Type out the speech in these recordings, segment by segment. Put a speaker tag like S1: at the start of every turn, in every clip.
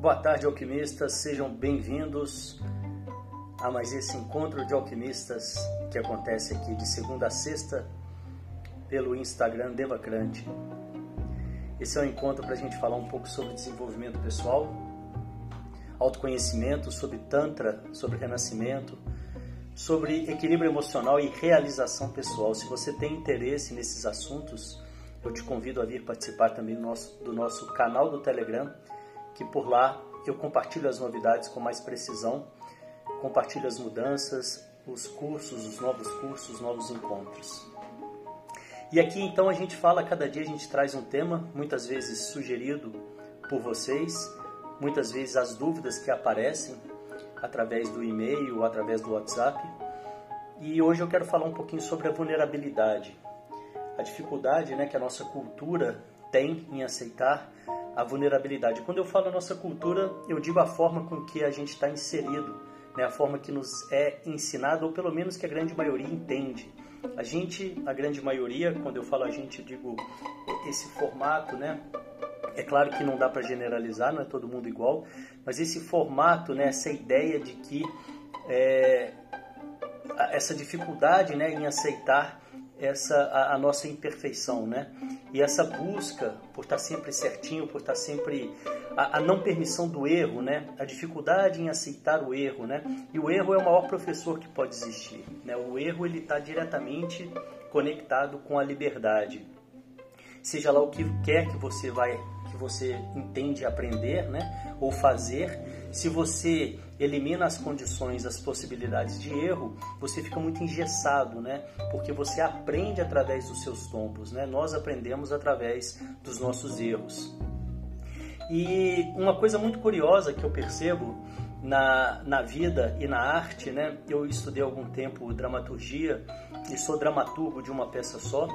S1: Boa tarde, alquimistas. Sejam bem-vindos a mais esse encontro de alquimistas que acontece aqui de segunda a sexta pelo Instagram Devacrante. Esse é um encontro para a gente falar um pouco sobre desenvolvimento pessoal, autoconhecimento, sobre Tantra, sobre renascimento, sobre equilíbrio emocional e realização pessoal. Se você tem interesse nesses assuntos, eu te convido a vir participar também do nosso, do nosso canal do Telegram, que por lá eu compartilho as novidades com mais precisão, compartilho as mudanças, os cursos, os novos cursos, os novos encontros. E aqui então a gente fala, cada dia a gente traz um tema, muitas vezes sugerido por vocês, muitas vezes as dúvidas que aparecem através do e-mail ou através do WhatsApp. E hoje eu quero falar um pouquinho sobre a vulnerabilidade a dificuldade né, que a nossa cultura tem em aceitar a vulnerabilidade. Quando eu falo nossa cultura, eu digo a forma com que a gente está inserido, né, a forma que nos é ensinado, ou pelo menos que a grande maioria entende. A gente, a grande maioria, quando eu falo a gente, digo esse formato, né? É claro que não dá para generalizar, não é todo mundo igual, mas esse formato, né, essa ideia de que é, essa dificuldade né, em aceitar essa a, a, nossa imperfeição, né? E essa busca por estar sempre certinho, por estar sempre a, a, não permissão do erro, né? A dificuldade em aceitar o erro, né? E o erro é o maior professor que pode existir, né? O erro ele está diretamente conectado com a liberdade. Seja lá o que quer que você vai que você entende aprender, né? Ou fazer, se você elimina as condições, as possibilidades de erro, você fica muito engessado, né? Porque você aprende através dos seus tombos, né? Nós aprendemos através dos nossos erros. E uma coisa muito curiosa que eu percebo na, na vida e na arte, né? Eu estudei algum tempo dramaturgia e sou dramaturgo de uma peça só.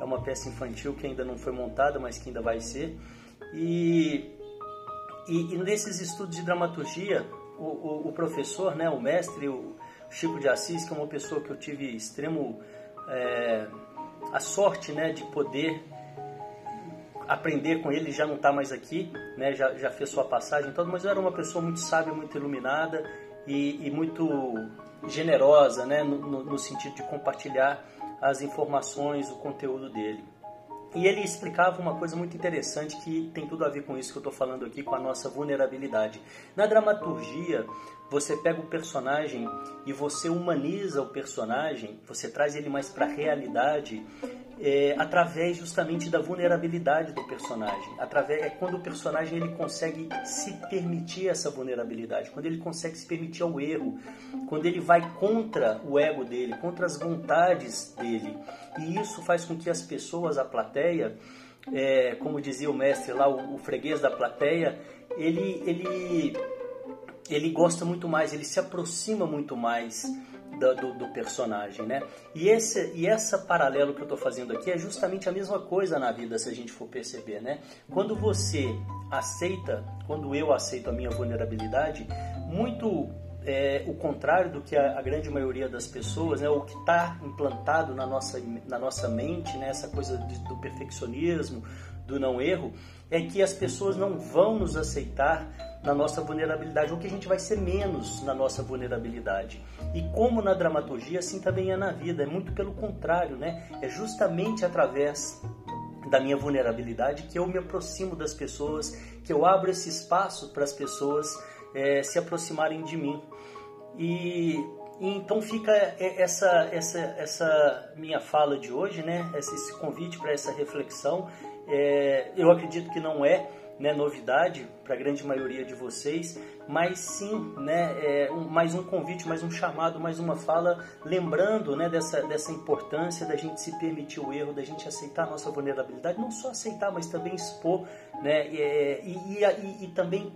S1: É uma peça infantil que ainda não foi montada, mas que ainda vai ser. E, e, e nesses estudos de dramaturgia, o, o, o, professor, né, o mestre, o Chico de Assis, que é uma pessoa que eu tive extremo é, a sorte né, de poder aprender com ele, já não está mais aqui, né, já, já fez sua passagem toda, mas era uma pessoa muito sábia, muito iluminada e, e muito generosa né, no, no sentido de compartilhar as informações, o conteúdo dele. E ele explicava uma coisa muito interessante que tem tudo a ver com isso que eu estou falando aqui, com a nossa vulnerabilidade. Na dramaturgia, você pega o personagem e você humaniza o personagem, você traz ele mais para a realidade é, através justamente da vulnerabilidade do personagem. Através, é quando o personagem ele consegue se permitir essa vulnerabilidade, quando ele consegue se permitir ao erro, quando ele vai contra o ego dele, contra as vontades dele. E isso faz com que as pessoas, a plateia, é, como dizia o mestre lá, o, o freguês da plateia, ele, ele, ele gosta muito mais, ele se aproxima muito mais do, do, do, personagem, né? E esse e essa paralelo que eu estou fazendo aqui é justamente a mesma coisa na vida, se a gente for perceber, né? Quando você aceita, quando eu aceito a minha vulnerabilidade, muito é, o contrário do que a, a, grande maioria das pessoas, né, o que está implantado na nossa, na nossa mente, né, essa coisa de, do perfeccionismo, do não erro, é que as pessoas não vão nos aceitar na nossa vulnerabilidade, ou que a gente vai ser menos na nossa vulnerabilidade. E como na dramaturgia, assim também é na vida, é muito pelo contrário, né? É justamente através da minha vulnerabilidade que eu me aproximo das pessoas, que eu abro esse espaço para as pessoas é, se aproximarem de mim. E, então fica essa, essa, essa minha fala de hoje, né? Esse, convite para essa reflexão. É, eu acredito que não é né, novidade para a grande maioria de vocês, mas sim né, é, um, mais um convite, mais um chamado, mais uma fala, lembrando né, dessa, dessa importância da gente se permitir o erro, da gente aceitar a nossa vulnerabilidade, não só aceitar, mas também expor né, é, e, e, e, e também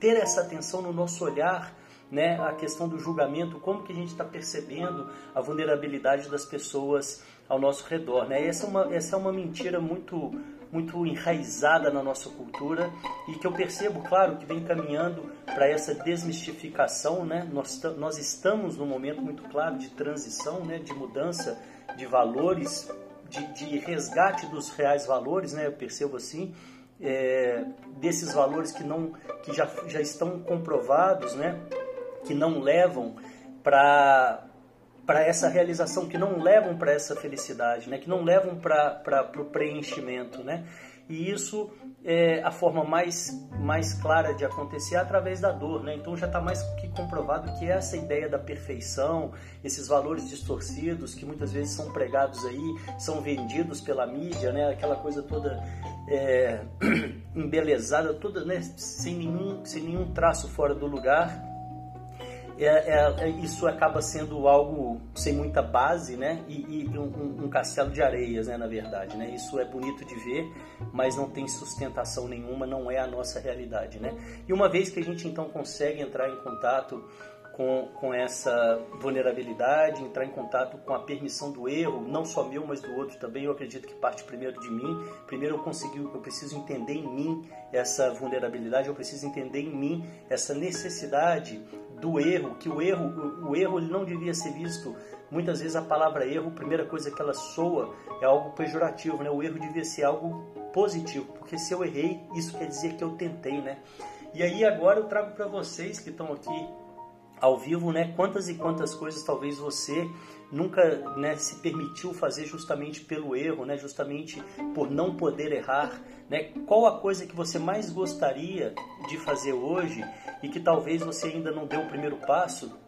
S1: ter essa atenção no nosso olhar né, a questão do julgamento, como que a gente está percebendo a vulnerabilidade das pessoas ao nosso redor. Né? Essa, é uma, essa é uma mentira muito, muito enraizada na nossa cultura e que eu percebo, claro, que vem caminhando para essa desmistificação. Né? Nós, nós estamos num momento muito claro de transição, né, de mudança de valores, de, de resgate dos reais valores, né? eu percebo assim, é, desses valores que não que já, já estão comprovados, né? Que não levam para para essa realização, que não levam para essa felicidade, né? Que não levam para o preenchimento, né? E isso é a forma mais, mais clara de acontecer é através da dor, né? Então já está mais que comprovado que essa ideia da perfeição, esses valores distorcidos que muitas vezes são pregados aí, são vendidos pela mídia, né? Aquela coisa toda é, embelezada, toda né? sem, nenhum, sem nenhum traço fora do lugar é, é, é, isso acaba sendo algo sem muita base, né? E, e um, um, castelo de areias, né? Na verdade, né? Isso é bonito de ver, mas não tem sustentação nenhuma, não é a nossa realidade, né? E uma vez que a gente então consegue entrar em contato com, com essa vulnerabilidade, entrar em contato com a permissão do erro, não só meu, mas do outro também. Eu acredito que parte primeiro de mim. Primeiro eu consegui, eu preciso entender em mim essa vulnerabilidade, eu preciso entender em mim essa necessidade do erro, que o erro, o, o erro ele não devia ser visto. Muitas vezes a palavra erro, a primeira coisa que ela soa é algo pejorativo, né? O erro devia ser algo positivo, porque se eu errei, isso quer dizer que eu tentei, né? E aí agora eu trago para vocês que estão aqui ao vivo, né? Quantas e quantas coisas talvez você nunca né, se permitiu fazer justamente pelo erro, né? Justamente por não poder errar, né? Qual a coisa que você mais gostaria de fazer hoje e que talvez você ainda não deu o primeiro passo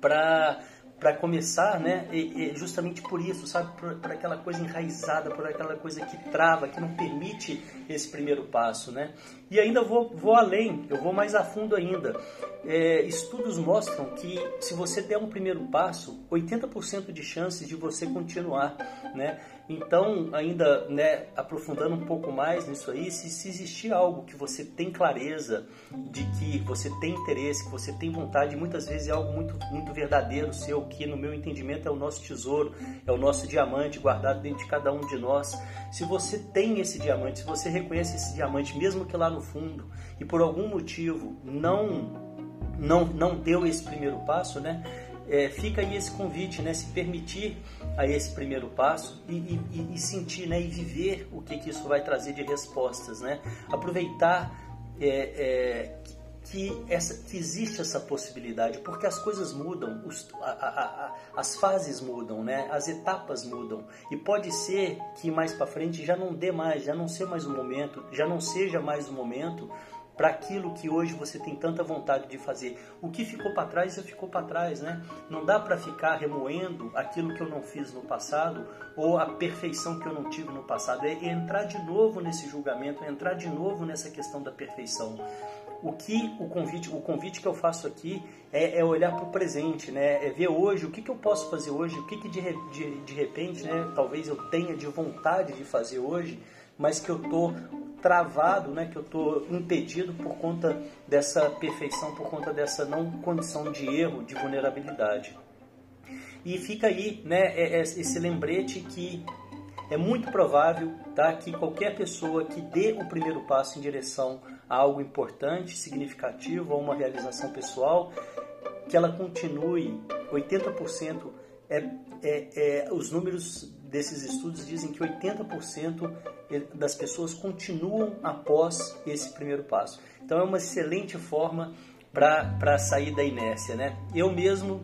S1: para para começar, né? E, e justamente por isso, sabe? Por, por, aquela coisa enraizada, por aquela coisa que trava, que não permite esse primeiro passo, né? E ainda vou, vou além, eu vou mais a fundo ainda. É, estudos mostram que se você der um primeiro passo, 80% de chances de você continuar, né? Então, ainda né, aprofundando um pouco mais nisso aí, se, se existir algo que você tem clareza de que você tem interesse, que você tem vontade, muitas vezes é algo muito, muito verdadeiro seu, que no meu entendimento é o nosso tesouro, é o nosso diamante guardado dentro de cada um de nós. Se você tem esse diamante, se você reconhece esse diamante, mesmo que lá no fundo, e por algum motivo não não, não deu esse primeiro passo, né? é, fica aí esse convite, né? Se permitir a esse primeiro passo e, e, e sentir, né? E viver o que, que isso vai trazer de respostas, né? Aproveitar é, é, que, essa, que existe essa possibilidade, porque as coisas mudam, os, a, a, a, as fases mudam, né? As etapas mudam e pode ser que mais para frente já não dê mais, já não seja mais o momento, já não seja mais o momento para aquilo que hoje você tem tanta vontade de fazer. O que ficou para trás já ficou para trás, né? Não dá para ficar remoendo aquilo que eu não fiz no passado ou a perfeição que eu não tive no passado. É entrar de novo nesse julgamento, é entrar de novo nessa questão da perfeição. O que o convite, o convite que eu faço aqui é, é olhar para o presente, né? É ver hoje o que, que eu posso fazer hoje, o que, que de, de, de repente, né? Talvez eu tenha de vontade de fazer hoje, mas que eu tô travado, né, que eu estou impedido por conta dessa perfeição, por conta dessa não condição de erro, de vulnerabilidade. E fica aí né, é, é esse lembrete que é muito provável tá, que qualquer pessoa que dê o primeiro passo em direção a algo importante, significativo, a uma realização pessoal, que ela continue 80% é, é, é, os números desses estudos dizem que 80% das pessoas continuam após esse primeiro passo. Então é uma excelente forma para sair da inércia. Né? Eu mesmo,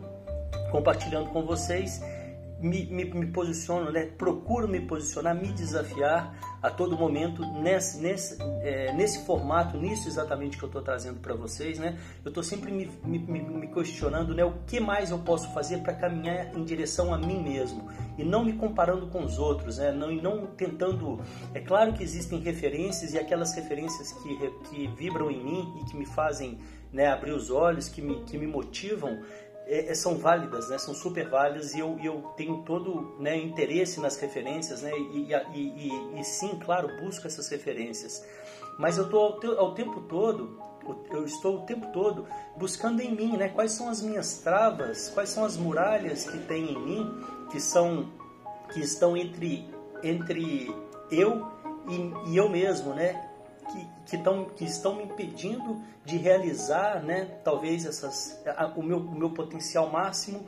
S1: compartilhando com vocês, me, me, me posiciono, né? procuro me posicionar, me desafiar a todo momento nesse, nesse, é, nesse formato, nisso exatamente que eu estou trazendo para vocês. Né? Eu estou sempre me, me, questionando né? o que mais eu posso fazer para caminhar em direção a mim mesmo e não me comparando com os outros, né? não, e não tentando. É claro que existem referências e aquelas referências que, que vibram em mim e que me fazem né, abrir os olhos, que me, que me motivam é, são válidas, né? são super válidas e eu, eu tenho todo né, interesse nas referências né? E, e, e, e, sim, claro, busco essas referências. Mas eu estou ao, ao, tempo todo, eu estou o tempo todo buscando em mim né? quais são as minhas travas, quais são as muralhas que tem em mim, que, são, que estão entre, entre eu e, e eu mesmo, né? Que, tão, que estão me impedindo de realizar, né, talvez essas, a, o, meu, o meu potencial máximo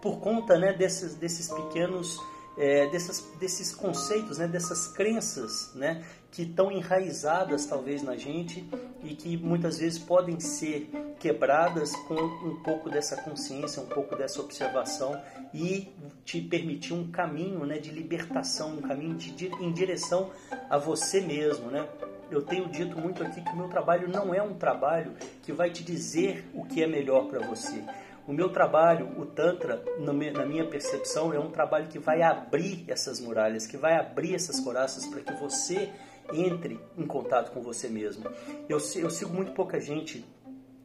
S1: por conta né, desses, desses pequenos é, dessas, desses conceitos, né, dessas crenças né, que estão enraizadas talvez na gente e que muitas vezes podem ser quebradas com um pouco dessa consciência, um pouco dessa observação e te permitir um caminho né, de libertação, um caminho de, em direção a você mesmo. Né? Eu tenho dito muito aqui que o meu trabalho não é um trabalho que vai te dizer o que é melhor para você o meu trabalho, o Tantra, na minha percepção, é um trabalho que vai abrir essas muralhas, que vai abrir essas coraças para que você entre em contato com você mesmo. Eu, eu sigo muito pouca gente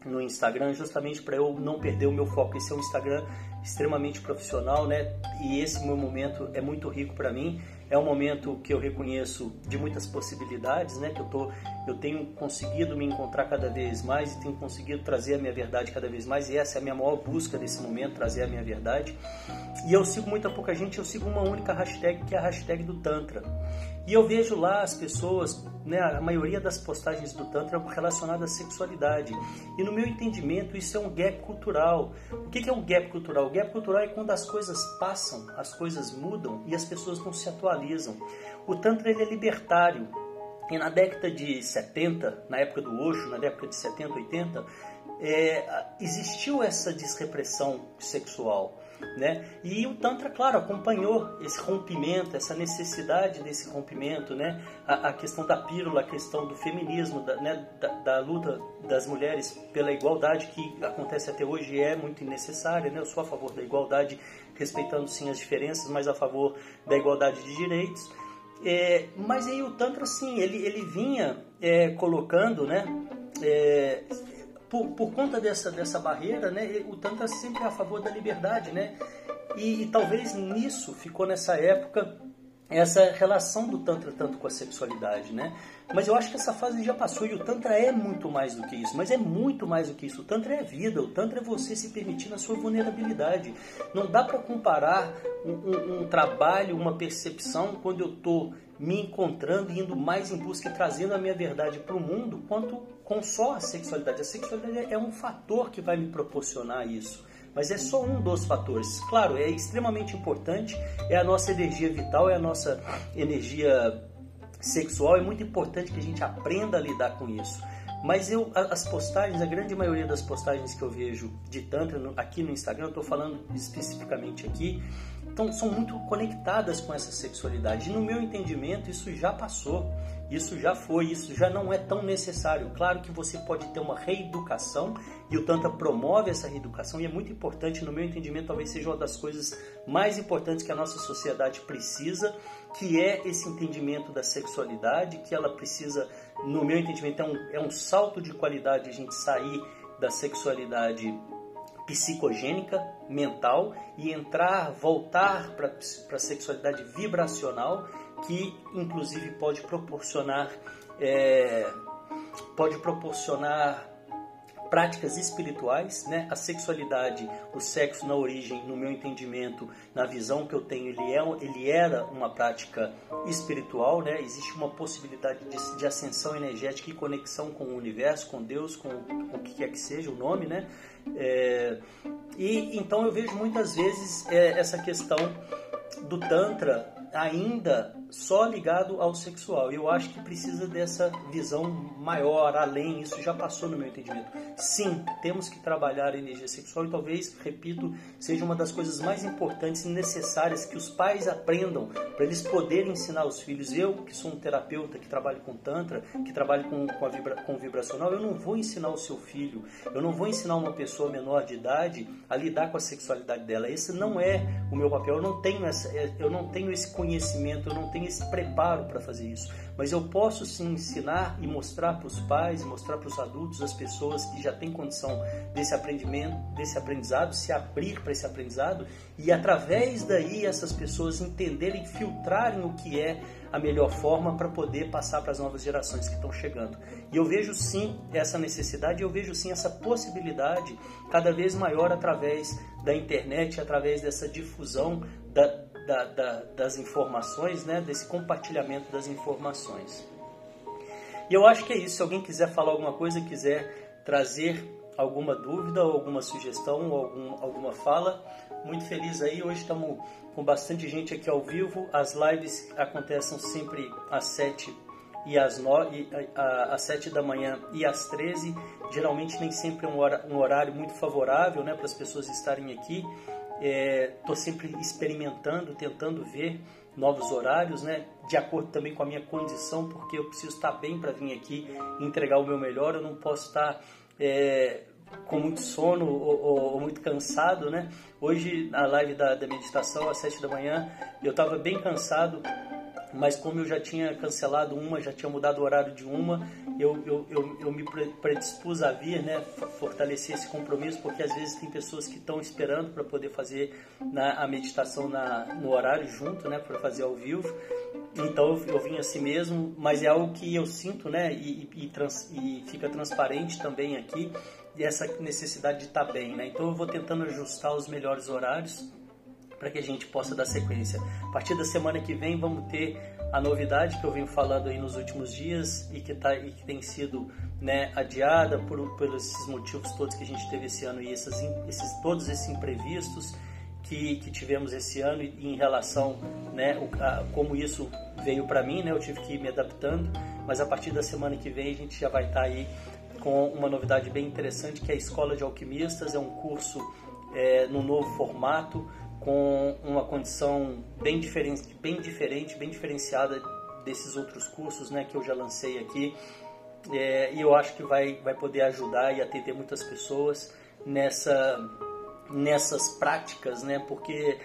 S1: no Instagram justamente para eu não perder o meu foco. Esse é um Instagram extremamente profissional, né? E esse meu momento é muito rico para mim. É um momento que eu reconheço de muitas possibilidades, né? Que eu tô, eu tenho conseguido me encontrar cada vez mais e tenho conseguido trazer a minha verdade cada vez mais. E essa é a minha maior busca desse momento, trazer a minha verdade. E eu sigo muita pouca gente. Eu sigo uma única hashtag que é a hashtag do Tantra. E eu vejo lá as pessoas, né, a maioria das postagens do Tantra relacionadas à sexualidade. E no meu entendimento, isso é um gap cultural. O que é um gap cultural? O gap cultural é quando as coisas passam, as coisas mudam e as pessoas não se atualizam. O Tantra ele é libertário. E na década de 70, na época do Osho, na década de 70, 80, é, existiu essa desrepressão sexual. Né? E o Tantra, claro, acompanhou esse rompimento, essa necessidade desse rompimento, né? a, a questão da pílula, a questão do feminismo, da, né? da, da, luta das mulheres pela igualdade, que acontece até hoje é muito necessária. Né? Eu sou a favor da igualdade, respeitando sim as diferenças, mas a favor da igualdade de direitos. É, mas aí o Tantra, sim, ele, ele vinha é, colocando né, é, por, por conta dessa, dessa barreira, né, o Tantra sempre é a favor da liberdade, né? E, e talvez nisso ficou nessa época essa relação do Tantra tanto com a sexualidade, né? Mas eu acho que essa fase já passou e o Tantra é muito mais do que isso. Mas é muito mais do que isso. O Tantra é vida. O Tantra é você se permitir na sua vulnerabilidade. Não dá para comparar um, um, um, trabalho, uma percepção quando eu estou me encontrando indo mais em busca e trazendo a minha verdade para o mundo, quanto com só a sexualidade. A sexualidade é um fator que vai me proporcionar isso mas é só um dos fatores. Claro, é extremamente importante, é a nossa energia vital, é a nossa energia sexual, é muito importante que a gente aprenda a lidar com isso. Mas eu, as postagens, a grande maioria das postagens que eu vejo de Tantra aqui no Instagram, eu estou falando especificamente aqui, então, são muito conectadas com essa sexualidade. E no meu entendimento, isso já passou, isso já foi, isso já não é tão necessário. Claro que você pode ter uma reeducação e o Tantra promove essa reeducação e é muito importante, no meu entendimento, talvez seja uma das coisas mais importantes que a nossa sociedade precisa, que é esse entendimento da sexualidade, que ela precisa, no meu entendimento, é um, é um salto de qualidade a gente sair da sexualidade psicogênica, mental e entrar, voltar para a sexualidade vibracional, que inclusive pode proporcionar é, pode proporcionar práticas espirituais, né? A sexualidade, o sexo na origem, no meu entendimento, na visão que eu tenho, ele, é, ele era uma prática espiritual, né? Existe uma possibilidade de, de ascensão energética e conexão com o universo, com Deus, com, com o que quer que seja o nome, né? É, e então eu vejo muitas vezes é, essa questão do Tantra ainda só ligado ao sexual. Eu acho que precisa dessa visão maior, além, isso já passou no meu entendimento. Sim, temos que trabalhar a energia sexual e talvez, repito, seja uma das coisas mais importantes e necessárias que os pais aprendam para eles poderem ensinar os filhos. Eu, que sou um terapeuta que trabalho com Tantra, que trabalho com, com, a vibra, com vibracional, eu não vou ensinar o seu filho, eu não vou ensinar uma pessoa menor de idade a lidar com a sexualidade dela. Esse não é o meu papel, eu não tenho, essa, eu não tenho esse conhecimento, eu não tenho esse preparo para fazer isso. Mas eu posso sim ensinar e mostrar para os pais, mostrar para os adultos, as pessoas que já têm condição desse aprendimento, desse aprendizado, se abrir para esse aprendizado e através daí essas pessoas entenderem, filtrarem o que é a melhor forma para poder passar para as novas gerações que estão chegando. E eu vejo sim essa necessidade, eu vejo sim essa possibilidade cada vez maior através da internet, através dessa difusão da, da, da, das informações, né, desse compartilhamento das informações. E eu acho que é isso. Se alguém quiser falar alguma coisa, quiser trazer alguma dúvida, ou alguma sugestão, ou algum, alguma fala, muito feliz aí. Hoje estamos com bastante gente aqui ao vivo. As lives acontecem sempre às 7 e às, 9, às 7 da manhã e às 13. Geralmente nem sempre é um horário muito favorável né, para as pessoas estarem aqui. Estou é, sempre experimentando, tentando ver novos horários, né? De acordo também com a minha condição, porque eu preciso estar bem para vir aqui entregar o meu melhor. Eu não posso estar é, com muito sono ou, ou, ou, muito cansado, né? Hoje, na live da, da meditação, às 7 da manhã, eu estava bem cansado, mas como eu já tinha cancelado uma, já tinha mudado o horário de uma, eu, eu, eu, eu me predispus a vir, né, fortalecer esse compromisso, porque às vezes tem pessoas que estão esperando para poder fazer na, a meditação na, no horário junto, né, para fazer ao vivo. Então eu, eu vim assim mesmo, mas é algo que eu sinto, né, e, e, trans, e fica transparente também aqui, essa necessidade de estar tá bem, né. Então eu vou tentando ajustar os melhores horários para que a gente possa dar sequência. A partir da semana que vem vamos ter a novidade que eu venho falando aí nos últimos dias e que, tá, e que tem sido né, adiada por, por esses motivos todos que a gente teve esse ano e esses, todos esses imprevistos que, que tivemos esse ano e em relação né, a, como isso veio para mim, né, eu tive que ir me adaptando, mas a partir da semana que vem a gente já vai estar tá aí com uma novidade bem interessante que é a Escola de Alquimistas, é um curso é, no novo formato, com uma condição bem diferente, bem diferente, bem diferenciada desses outros cursos, né, que eu já lancei aqui. É, e eu acho que vai, vai poder ajudar e atender muitas pessoas nessa, nessas práticas, né, porque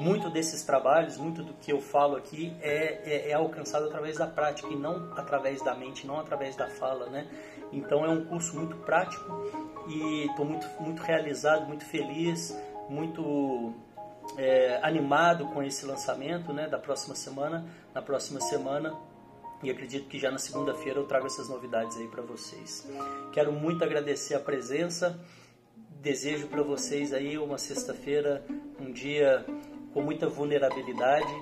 S1: muito desses trabalhos, muito do que eu falo aqui é, é, é, alcançado através da prática e não através da mente, não através da fala, né? Então é um curso muito prático e estou muito, muito realizado, muito feliz, muito é, animado com esse lançamento né, da próxima semana. Na próxima semana e acredito que já na segunda-feira eu trago essas novidades aí para vocês. Quero muito agradecer a presença. Desejo para vocês aí uma sexta-feira, um dia com muita vulnerabilidade.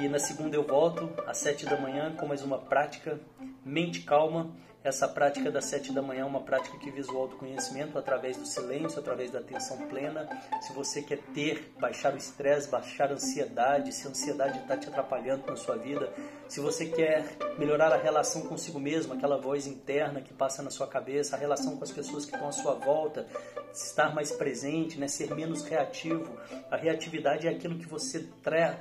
S1: E na segunda eu volto às sete da manhã com mais uma prática mente calma essa prática das sete da manhã é uma prática que visa o autoconhecimento através do silêncio, através da atenção plena. Se você quer ter, baixar o estresse, baixar a ansiedade, se a ansiedade está te atrapalhando na sua vida, se você quer melhorar a relação consigo mesmo, aquela voz interna que passa na sua cabeça, a relação com as pessoas que estão à sua volta, estar mais presente, né, ser menos reativo. A reatividade é aquilo que você,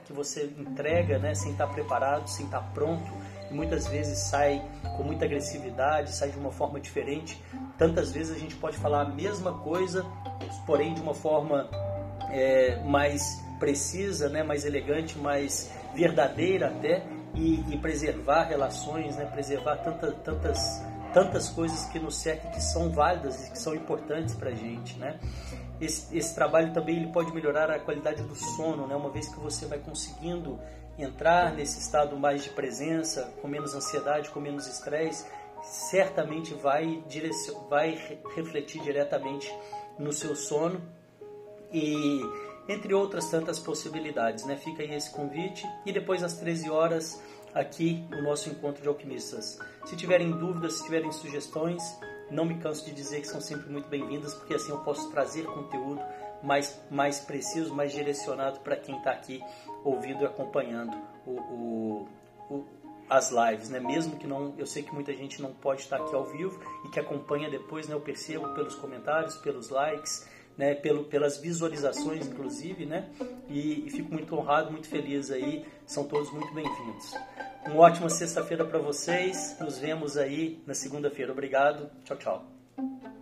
S1: que você entrega né, sem estar preparado, sem estar pronto muitas vezes sai com muita agressividade, sai de uma forma diferente. Tantas vezes a gente pode falar a mesma coisa, porém de uma forma é, mais precisa, né, mais elegante, mais verdadeira até, e, e preservar relações, né, preservar tanta, tantas, tantas coisas que nos cercam que são válidas e que são importantes para a gente, né? Esse, esse, trabalho também ele pode melhorar a qualidade do sono, né? Uma vez que você vai conseguindo entrar nesse estado mais de presença, com menos ansiedade, com menos estresse, certamente vai, vai refletir diretamente no seu sono e entre outras tantas possibilidades, né? Fica aí esse convite e depois às 13 horas aqui o nosso encontro de alquimistas. Se tiverem dúvidas, se tiverem sugestões, não me canso de dizer que são sempre muito bem-vindas, porque assim eu posso trazer conteúdo mais, mais preciso, mais direcionado para quem está aqui ouvindo e acompanhando o, o, o, as lives, né? Mesmo que não, eu sei que muita gente não pode estar aqui ao vivo e que acompanha depois, né? Eu percebo pelos comentários, pelos likes, né? Pelo, pelas visualizações, inclusive, né? E, e fico muito honrado, muito feliz aí. São todos muito bem-vindos. Uma ótima sexta-feira para vocês. Nos vemos aí na segunda-feira. Obrigado. Tchau, tchau.